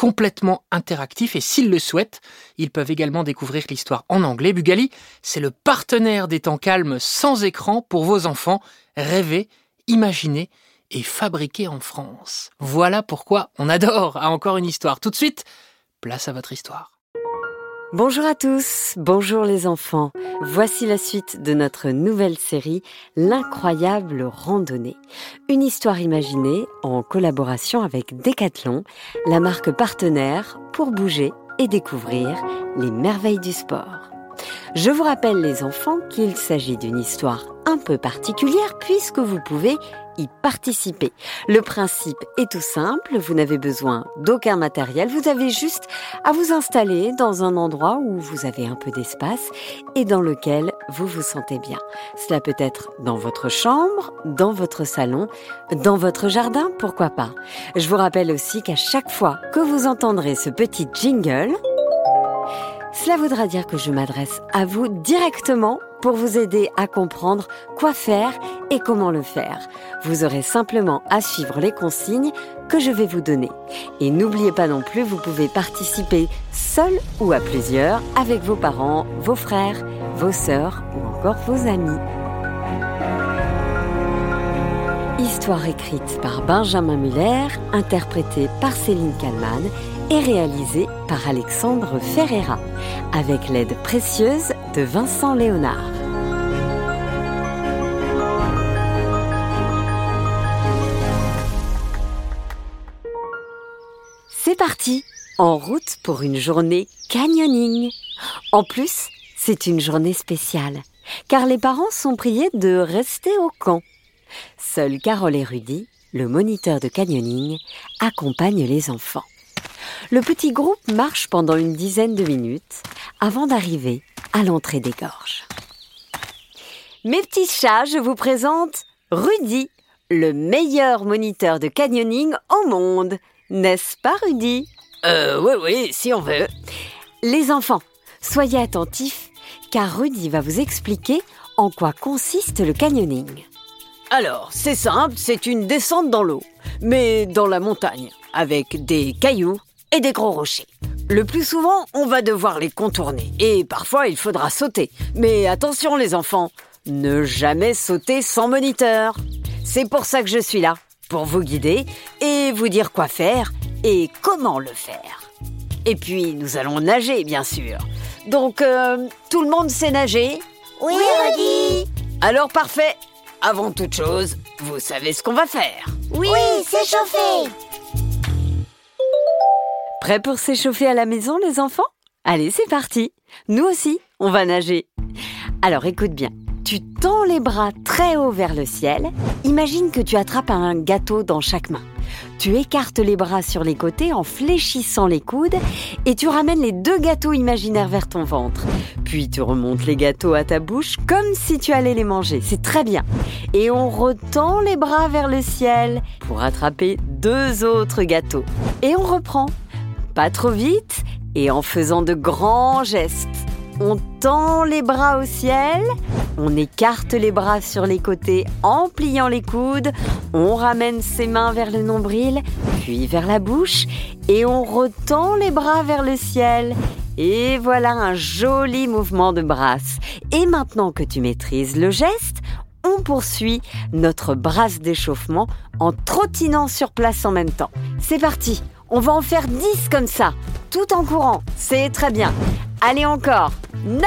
complètement interactifs et s'ils le souhaitent, ils peuvent également découvrir l'histoire en anglais. Bugali, c'est le partenaire des temps calmes sans écran pour vos enfants. Rêver, imaginer et fabriquer en France. Voilà pourquoi on adore à encore une histoire. Tout de suite, place à votre histoire. Bonjour à tous, bonjour les enfants. Voici la suite de notre nouvelle série L'incroyable randonnée. Une histoire imaginée en collaboration avec Decathlon, la marque partenaire pour bouger et découvrir les merveilles du sport. Je vous rappelle les enfants qu'il s'agit d'une histoire un peu particulière puisque vous pouvez y participer. Le principe est tout simple, vous n'avez besoin d'aucun matériel, vous avez juste à vous installer dans un endroit où vous avez un peu d'espace et dans lequel vous vous sentez bien. Cela peut être dans votre chambre, dans votre salon, dans votre jardin, pourquoi pas. Je vous rappelle aussi qu'à chaque fois que vous entendrez ce petit jingle, cela voudra dire que je m'adresse à vous directement pour vous aider à comprendre quoi faire et comment le faire. Vous aurez simplement à suivre les consignes que je vais vous donner. Et n'oubliez pas non plus, vous pouvez participer seul ou à plusieurs avec vos parents, vos frères, vos sœurs ou encore vos amis. Histoire écrite par Benjamin Muller, interprétée par Céline Kallmann et réalisée par Alexandre Ferreira, avec l'aide précieuse de Vincent Léonard. C'est parti, en route pour une journée canyoning. En plus, c'est une journée spéciale, car les parents sont priés de rester au camp. Seuls Carole et Rudy, le moniteur de canyoning, accompagnent les enfants. Le petit groupe marche pendant une dizaine de minutes avant d'arriver à l'entrée des gorges. Mes petits chats, je vous présente Rudy, le meilleur moniteur de canyoning au monde. N'est-ce pas, Rudy? Euh, oui, oui, si on veut. Les enfants, soyez attentifs, car Rudy va vous expliquer en quoi consiste le canyoning. Alors, c'est simple, c'est une descente dans l'eau, mais dans la montagne, avec des cailloux et des gros rochers. Le plus souvent, on va devoir les contourner, et parfois il faudra sauter. Mais attention les enfants, ne jamais sauter sans moniteur. C'est pour ça que je suis là, pour vous guider et vous dire quoi faire et comment le faire. Et puis, nous allons nager, bien sûr. Donc, euh, tout le monde sait nager? Oui, Rudy Alors parfait Avant toute chose, vous savez ce qu'on va faire Oui, s'échauffer Prêts pour s'échauffer à la maison, les enfants? Allez, c'est parti Nous aussi, on va nager. Alors écoute bien, tu tends les bras très haut vers le ciel. Imagine que tu attrapes un gâteau dans chaque main. Tu écartes les bras sur les côtés en fléchissant les coudes et tu ramènes les deux gâteaux imaginaires vers ton ventre. Puis tu remontes les gâteaux à ta bouche comme si tu allais les manger. C'est très bien. Et on retend les bras vers le ciel pour attraper deux autres gâteaux. Et on reprend. Pas trop vite et en faisant de grands gestes. On tend les bras au ciel, on écarte les bras sur les côtés en pliant les coudes, on ramène ses mains vers le nombril, puis vers la bouche, et on retend les bras vers le ciel. Et voilà un joli mouvement de brasse. Et maintenant que tu maîtrises le geste, on poursuit notre brasse d'échauffement en trottinant sur place en même temps. C'est parti, on va en faire 10 comme ça, tout en courant. C'est très bien. Allez encore. 9.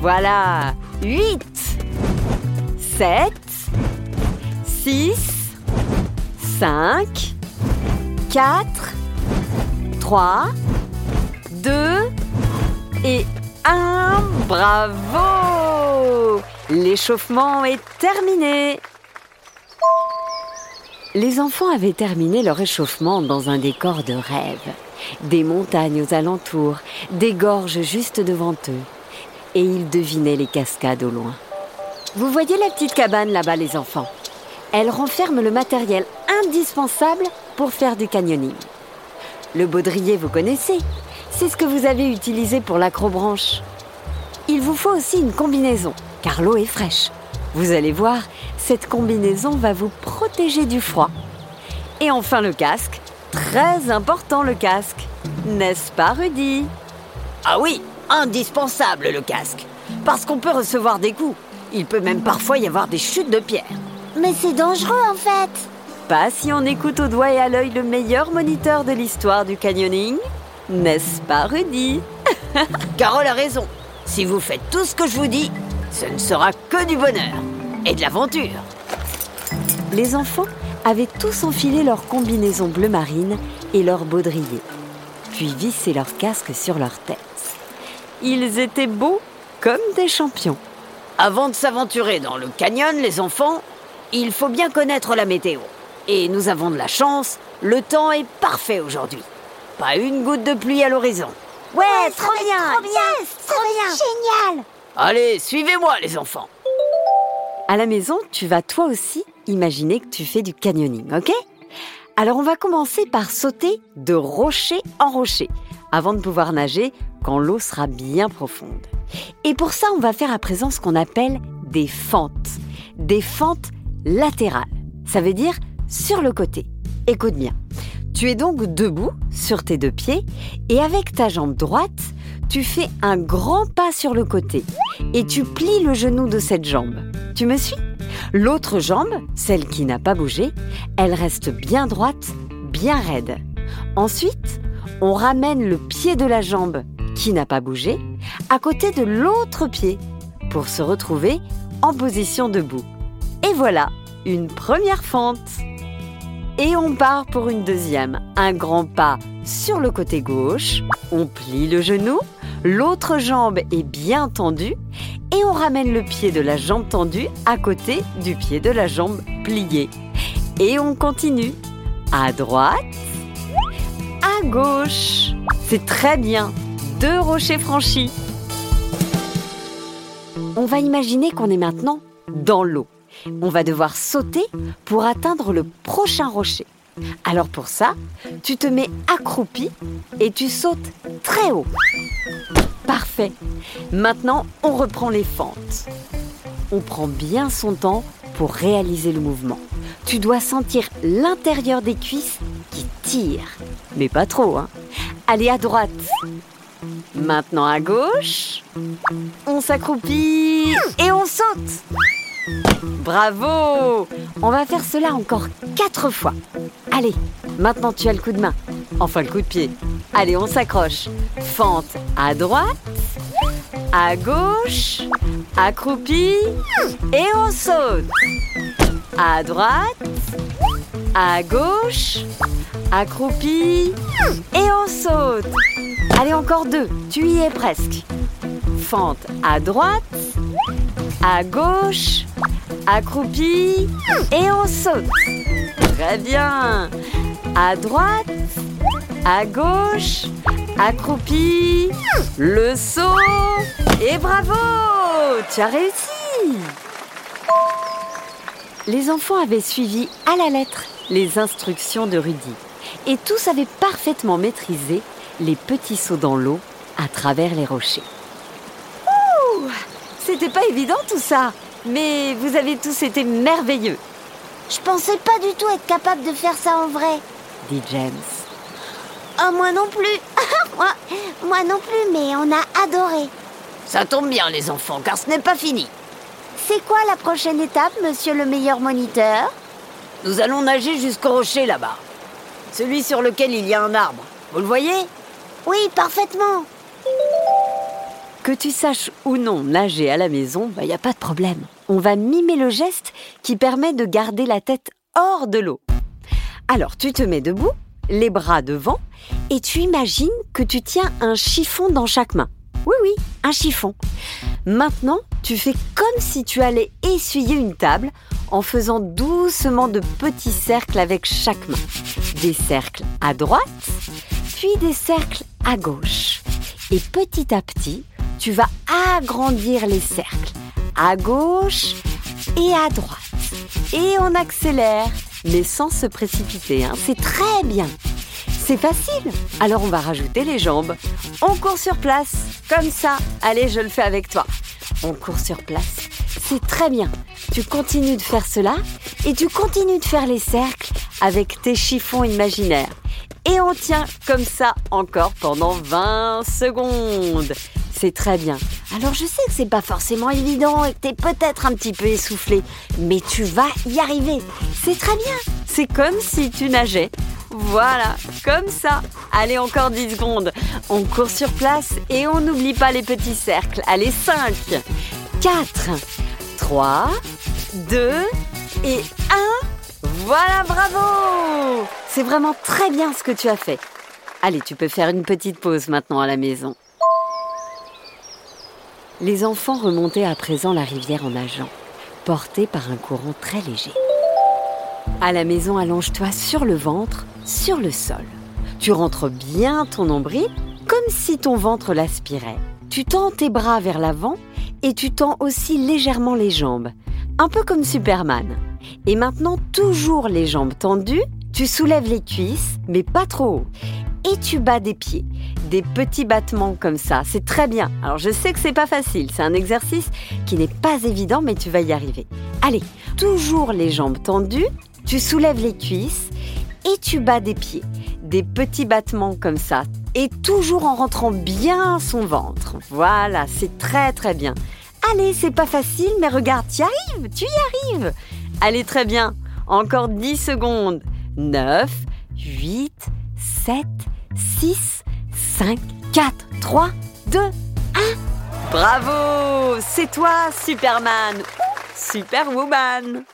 Voilà. 8. 7. 6. 5, 4, 3, 2 et 1. Bravo L'échauffement est terminé. Les enfants avaient terminé leur échauffement dans un décor de rêve. Des montagnes aux alentours, des gorges juste devant eux. Et ils devinaient les cascades au loin. Vous voyez la petite cabane là-bas, les enfants? Elle renferme le matériel indispensable pour faire du canyoning. Le baudrier, vous connaissez? C'est ce que vous avez utilisé pour l'acrobranche. Il vous faut aussi une combinaison, car l'eau est fraîche. Vous allez voir, cette combinaison va vous protéger du froid. Et enfin le casque. Très important le casque. N'est-ce pas Rudy? Ah oui, indispensable le casque. Parce qu'on peut recevoir des coups. Il peut même parfois y avoir des chutes de pierre. Mais c'est dangereux en fait. Pas si on écoute au doigt et à l'œil le meilleur moniteur de l'histoire du canyoning. N'est-ce pas Rudy? Carole a raison. Si vous faites tout ce que je vous dis, ce ne sera que du bonheur et de l'aventure. Les enfants avaient tous enfilé leur combinaison bleu marine et leur baudrier, puis vissé leur casque sur leur tête. Ils étaient beaux comme des champions. Avant de s'aventurer dans le canyon, les enfants, il faut bien connaître la météo. Et nous avons de la chance, le temps est parfait aujourd'hui. Pas une goutte de pluie à l'horizon. Ouais, trop bien, trop bien, trop bien, génial. Allez, suivez-moi les enfants. À la maison, tu vas toi aussi imaginer que tu fais du canyoning, ok? Alors on va commencer par sauter de rocher en rocher avant de pouvoir nager quand l'eau sera bien profonde. Et pour ça, on va faire à présent ce qu'on appelle des fentes. Des fentes latérales. Ça veut dire sur le côté. Écoute bien. Tu es donc debout sur tes deux pieds et avec ta jambe droite, tu fais un grand pas sur le côté et tu plies le genou de cette jambe. Tu me suis? L'autre jambe, celle qui n'a pas bougé, elle reste bien droite, bien raide. Ensuite, on ramène le pied de la jambe qui n'a pas bougé à côté de l'autre pied pour se retrouver en position debout. Et voilà, une première fente. Et on part pour une deuxième. Un grand pas sur le côté gauche, on plie le genou, l'autre jambe est bien tendue et on ramène le pied de la jambe tendue à côté du pied de la jambe pliée. Et on continue. À droite, à gauche. C'est très bien. Deux rochers franchis. On va imaginer qu'on est maintenant dans l'eau. On va devoir sauter pour atteindre le prochain rocher. Alors pour ça, tu te mets accroupi et tu sautes très haut. Parfait. Maintenant, on reprend les fentes. On prend bien son temps pour réaliser le mouvement. Tu dois sentir l'intérieur des cuisses qui tirent. Mais pas trop, hein. Allez à droite. Maintenant à gauche. On s'accroupit et on saute. Bravo On va faire cela encore quatre fois. Allez, maintenant tu as le coup de main. Enfin le coup de pied. Allez, on s'accroche. Fente à droite, à gauche, accroupi et on saute. À droite, à gauche, accroupi et on saute. Allez, encore deux. Tu y es presque. Fente à droite, à gauche, accroupi et on saute. Très bien. À droite, à gauche, accroupi, le saut et bravo Tu as réussi Les enfants avaient suivi à la lettre les instructions de Rudy et tous avaient parfaitement maîtrisé les petits sauts dans l'eau à travers les rochers. Ouh C'était pas évident tout ça, mais vous avez tous été merveilleux, Je pensais pas du tout être capable de faire ça en vrai. dit James. Oh, moi non plus. moi, moi non plus, mais on a adoré. Ça tombe bien les enfants, car ce n'est pas fini. C'est quoi la prochaine étape, monsieur le meilleur moniteur? Nous allons nager jusqu'au rocher là-bas. Celui sur lequel il y a un arbre. Vous le voyez? Oui, parfaitement. Que tu saches ou non nager à la maison, il n'y a pas de problème. On va mimer le geste qui permet de garder la tête hors de l'eau. Alors tu te mets debout, les bras devant, et tu imagines que tu tiens un chiffon dans chaque main. Oui, oui, un chiffon. Maintenant, tu fais comme si tu allais essuyer une table en faisant doucement de petits cercles avec chaque main. Des cercles à droite, puis des cercles à gauche. Et petit à petit, tu vas agrandir les cercles à gauche et à droite. Et on accélère, mais sans se précipiter. Hein. C'est très bien. C'est facile. Alors on va rajouter les jambes. On court sur place, comme ça. Allez, je le fais avec toi. On court sur place. C'est très bien. Tu continues de faire cela et tu continues de faire les cercles avec tes chiffons imaginaires. Et on tient comme ça encore pendant 20 secondes. C'est très bien. Alors je sais que c'est pas forcément évident et que t'es peut-être un petit peu essoufflé, mais tu vas y arriver. C'est très bien. C'est comme si tu nageais. Voilà, comme ça. Allez, encore 10 secondes. On court sur place et on n'oublie pas les petits cercles. Allez, 5, 4, 3, 2 et 1. Voilà, bravo C'est vraiment très bien ce que tu as fait. Allez, tu peux faire une petite pause maintenant à la maison. Les enfants remontaient à présent la rivière en nageant, portés par un courant très léger. À la maison, allonge-toi sur le ventre, sur le sol. Tu rentres bien ton nombril, comme si ton ventre l'aspirait. Tu tends tes bras vers l'avant et tu tends aussi légèrement les jambes, un peu comme Superman. Et maintenant, toujours les jambes tendues, tu soulèves les cuisses, mais pas trop haut. Et tu bats des pieds, des petits battements comme ça. C'est très bien. Alors je sais que c'est pas facile, c'est un exercice qui n'est pas évident, mais tu vas y arriver. Allez, toujours les jambes tendues, tu soulèves les cuisses et tu bats des pieds, des petits battements comme ça. Et toujours en rentrant bien son ventre. Voilà, c'est très très bien. Allez, c'est pas facile, mais regarde, tu y arrives, tu y arrives. Allez, très bien. Encore 10 secondes. 9, 8, 7, 6, 5, 4, 3, 2, 1. Bravo C'est toi, Superman ou Superwoman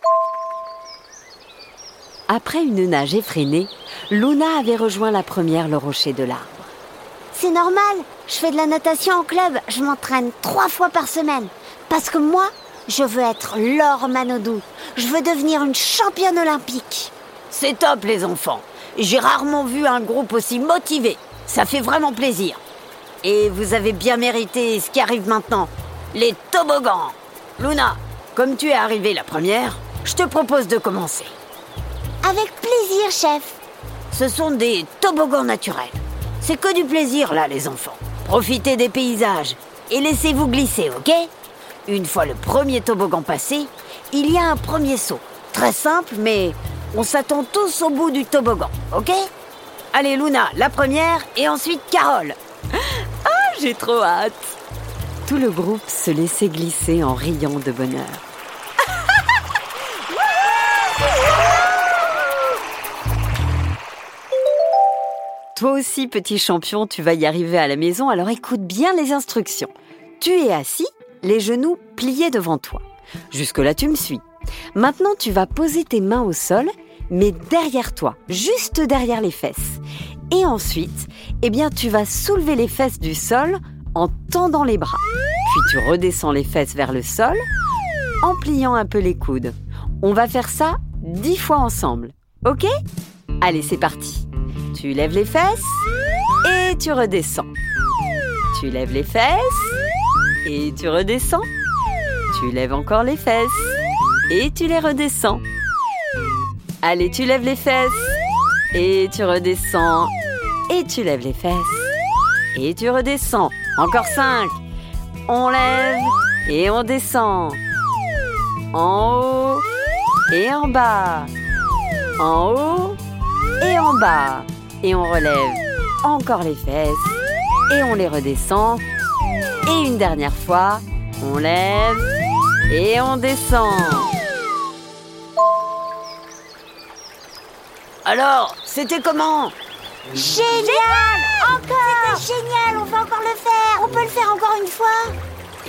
Après une nage effrénée, Luna avait rejoint la première le rocher de l'arbre. C'est normal, je fais de la natation en club, je m'entraîne trois fois par semaine. Parce que moi, je veux être Laure Manodou. Je veux devenir une championne olympique. C'est top les enfants. J'ai rarement vu un groupe aussi motivé. Ça fait vraiment plaisir. Et vous avez bien mérité ce qui arrive maintenant. Les toboggans. Luna, comme tu es arrivée la première, je te propose de commencer. Avec plaisir, chef. Ce sont des toboggans naturels. C'est que du plaisir là, les enfants. Profitez des paysages et laissez-vous glisser, ok? Une fois le premier toboggan passé, il y a un premier saut. Très simple, mais on s'attend tous au bout du toboggan, ok? Allez Luna, la première, et ensuite Carole. Ah, j'ai trop hâte Tout le groupe se laissait glisser en riant de bonheur. Toi aussi, petit champion, tu vas y arriver à la maison, alors écoute bien les instructions. Tu es assis les genoux pliés devant toi. Jusque-là, tu me suis. Maintenant, tu vas poser tes mains au sol, mais derrière toi, juste derrière les fesses. Et ensuite, eh bien, tu vas soulever les fesses du sol en tendant les bras. Puis tu redescends les fesses vers le sol en pliant un peu les coudes. On va faire ça dix fois ensemble. Ok? Allez, c'est parti. Tu lèves les fesses et tu redescends. Tu lèves les fesses et tu redescends. Tu lèves encore les fesses et tu les redescends. Allez, tu lèves les fesses et tu redescends. Et tu lèves les fesses et tu redescends. Encore cinq. On lève et on descend. En haut et en bas. En haut et en bas. Et on relève encore les fesses et on les redescend et une dernière fois, on lève et on descend. Alors, c'était comment Génial Encore C'était génial, on va encore le faire On peut le faire encore une fois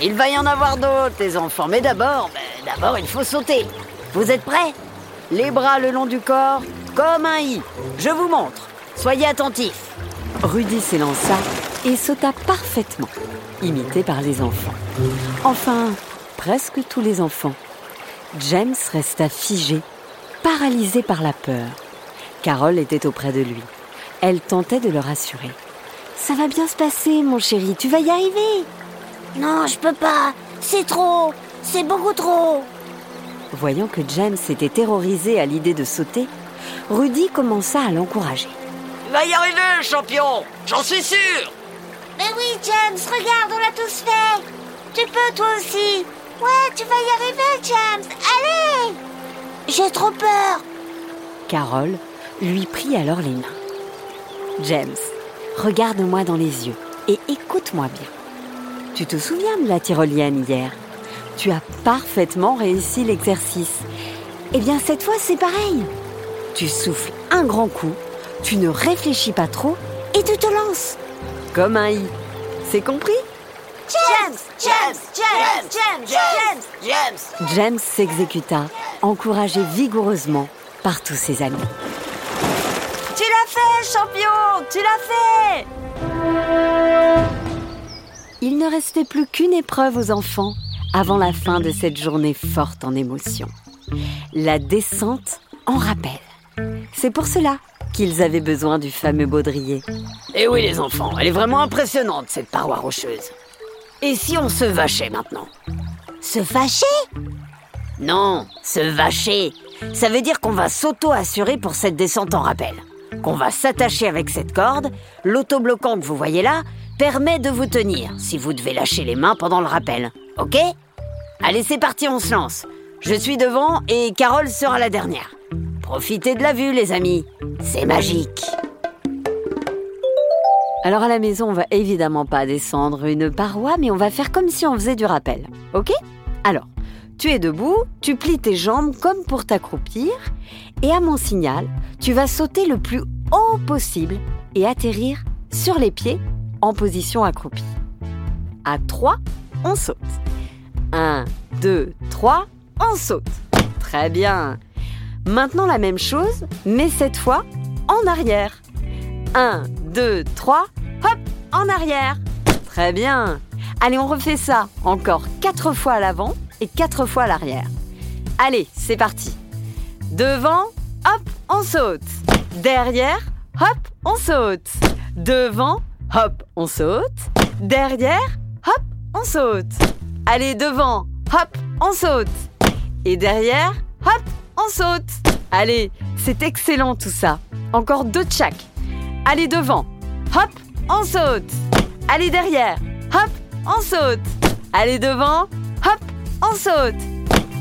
Il va y en avoir d'autres, les enfants. Mais d'abord, ben, d'abord, il faut sauter. Vous êtes prêts les bras le long du corps, comme un i. Je vous montre. Soyez attentifs. Rudy s'élança et sauta parfaitement, imité par les enfants. Enfin, presque tous les enfants. James resta figé, paralysé par la peur. Carole était auprès de lui. Elle tentait de le rassurer. Ça va bien se passer, mon chéri, tu vas y arriver. Non, je peux pas. C'est trop. C'est beaucoup trop. Voyant que James était terrorisé à l'idée de sauter, Rudy commença à l'encourager. Tu vas y arriver, champion J'en suis sûr Mais oui, James, regarde, on l'a tous fait. Tu peux, toi aussi. Ouais, tu vas y arriver, James. Allez J'ai trop peur. Carole lui prit alors les mains. James, regarde-moi dans les yeux et écoute-moi bien. Tu te souviens de la tyrolienne hier? Tu as parfaitement réussi l'exercice. Eh bien, cette fois, c'est pareil. Tu souffles un grand coup, tu ne réfléchis pas trop et tu te lances. Comme un i. C'est compris? James James James James James James James s'exécuta, encouragé vigoureusement par tous ses amis. Tu l'as fait, champion? Tu l'as fait Il ne restait plus qu'une épreuve aux enfants avant la fin de cette journée forte en émotions. La descente en rappel. C'est pour cela qu'ils avaient besoin du fameux baudrier. Eh oui, les enfants, elle est vraiment impressionnante, cette paroi rocheuse. Et si on se vachait maintenant? Se fâcher? Non, se vacher. Ça veut dire qu'on va s'auto-assurer pour cette descente en rappel. Qu'on va s'attacher avec cette corde. L'autobloquant que vous voyez là permet de vous tenir si vous devez lâcher les mains pendant le rappel. Ok? Allez, c'est parti, on se lance. Je suis devant et Carole sera la dernière. Profitez de la vue, les amis. C'est magique. Alors à la maison, on va évidemment pas descendre une paroi, mais on va faire comme si on faisait du rappel. Ok? Alors, tu es debout, tu plies tes jambes comme pour t'accroupir, et à mon signal, tu vas sauter le plus haut possible et atterrir sur les pieds en position accroupie. À 3, on saute. 1, 2, 3, on saute. Très bien. Maintenant la même chose, mais cette fois en arrière. 1, 2, 3, hop, en arrière. Très bien. Allez, on refait ça encore 4 fois à l'avant et 4 fois l'arrière. Allez, c'est parti. Devant, hop, on saute. Derrière, hop, on saute. Devant, hop, on saute. Derrière, hop, on saute. Allez, devant, hop, on saute. Et derrière, hop, on saute. Allez, c'est excellent tout ça. Encore deux de. Allez devant, hop, on saute. Allez derrière, hop, on saute. Allez devant, hop, on saute.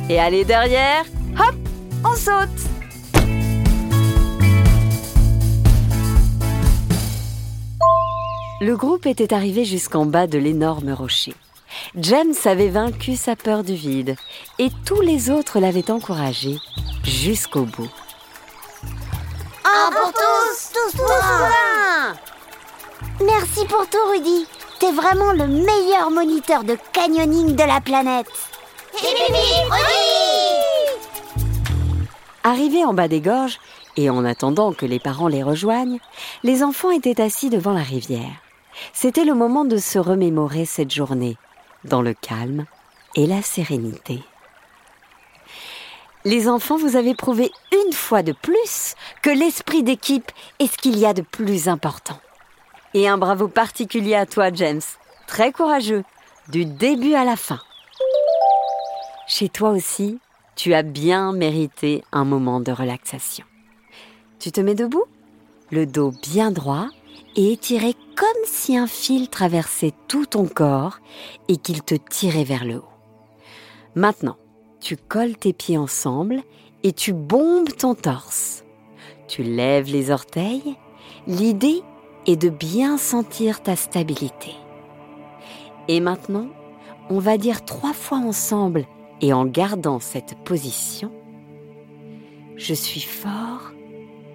Et allez derrière, hop, on saute. Le groupe était arrivé jusqu'en bas de l'énorme rocher. James avait vaincu sa peur du vide et tous les autres l'avaient encouragé jusqu'au bout. Un pour tous, tous pour un Merci pour tout, Rudy. T'es vraiment le meilleur moniteur de canyoning de la planète. Arrivés en bas des gorges, et en attendant que les parents les rejoignent, les enfants étaient assis devant la rivière. C'était le moment de se remémorer cette journée, dans le calme et la sérénité. Les enfants, vous avez prouvé une fois de plus que l'esprit d'équipe est ce qu'il y a de plus important. Et un bravo particulier à toi, James. Très courageux, du début à la fin. Chez toi aussi, tu as bien mérité un moment de relaxation. Tu te mets debout, le dos bien droit et étiré comme si un fil traversait tout ton corps et qu'il te tirait vers le haut. Maintenant, tu colles tes pieds ensemble et tu bombes ton torse. Tu lèves les orteils. L'idée est de bien sentir ta stabilité. Et maintenant, on va dire trois fois ensemble et en gardant cette position, je suis fort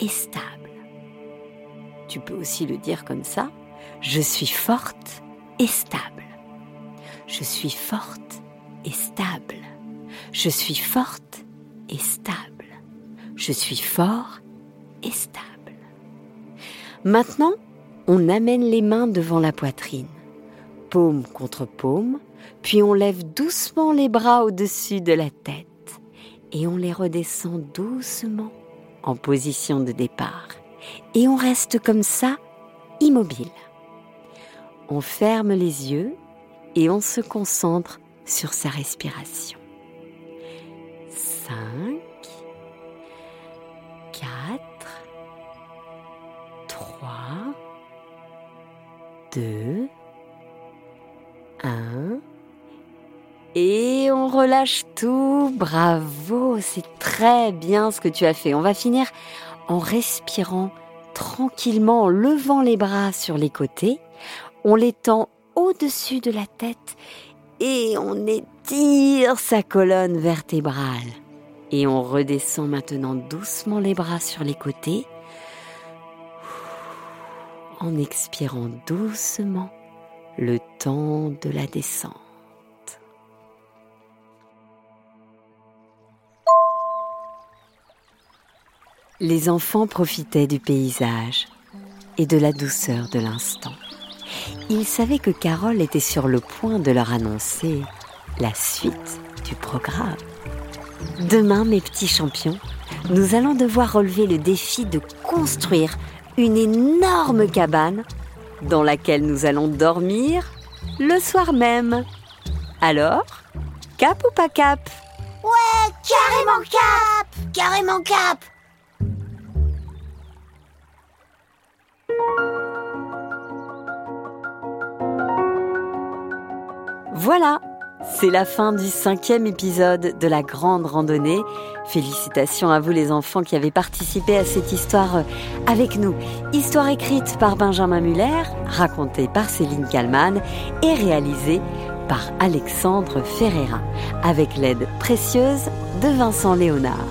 et stable. Tu peux aussi le dire comme ça, je suis forte et stable. Je suis forte et stable. Je suis forte et stable. Je suis fort et stable. Maintenant, on amène les mains devant la poitrine, paume contre paume, puis on lève doucement les bras au-dessus de la tête et on les redescend doucement en position de départ. Et on reste comme ça, immobile. On ferme les yeux et on se concentre sur sa respiration. 5, 4, 3, 2, 1. Et on relâche tout. Bravo, c'est très bien ce que tu as fait. On va finir en respirant tranquillement, en levant les bras sur les côtés. On les tend au-dessus de la tête et on étire sa colonne vertébrale. Et on redescend maintenant doucement les bras sur les côtés en expirant doucement le temps de la descente. Les enfants profitaient du paysage et de la douceur de l'instant. Ils savaient que Carole était sur le point de leur annoncer la suite du programme. Demain, mes petits champions, nous allons devoir relever le défi de construire une énorme cabane dans laquelle nous allons dormir le soir même. Alors, cap ou pas cap? Ouais, carrément cap Carrément cap Voilà, c'est la fin du cinquième épisode de la grande randonnée. Félicitations à vous les enfants qui avez participé à cette histoire euh, avec nous. Histoire écrite par Benjamin Muller, racontée par Céline Kallmann et réalisée par Alexandre Ferreira, avec l'aide précieuse de Vincent Léonard.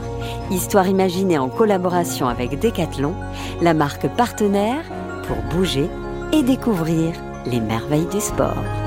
Histoire imaginée en collaboration avec Decathlon, la marque partenaire pour bouger et découvrir les merveilles du sport.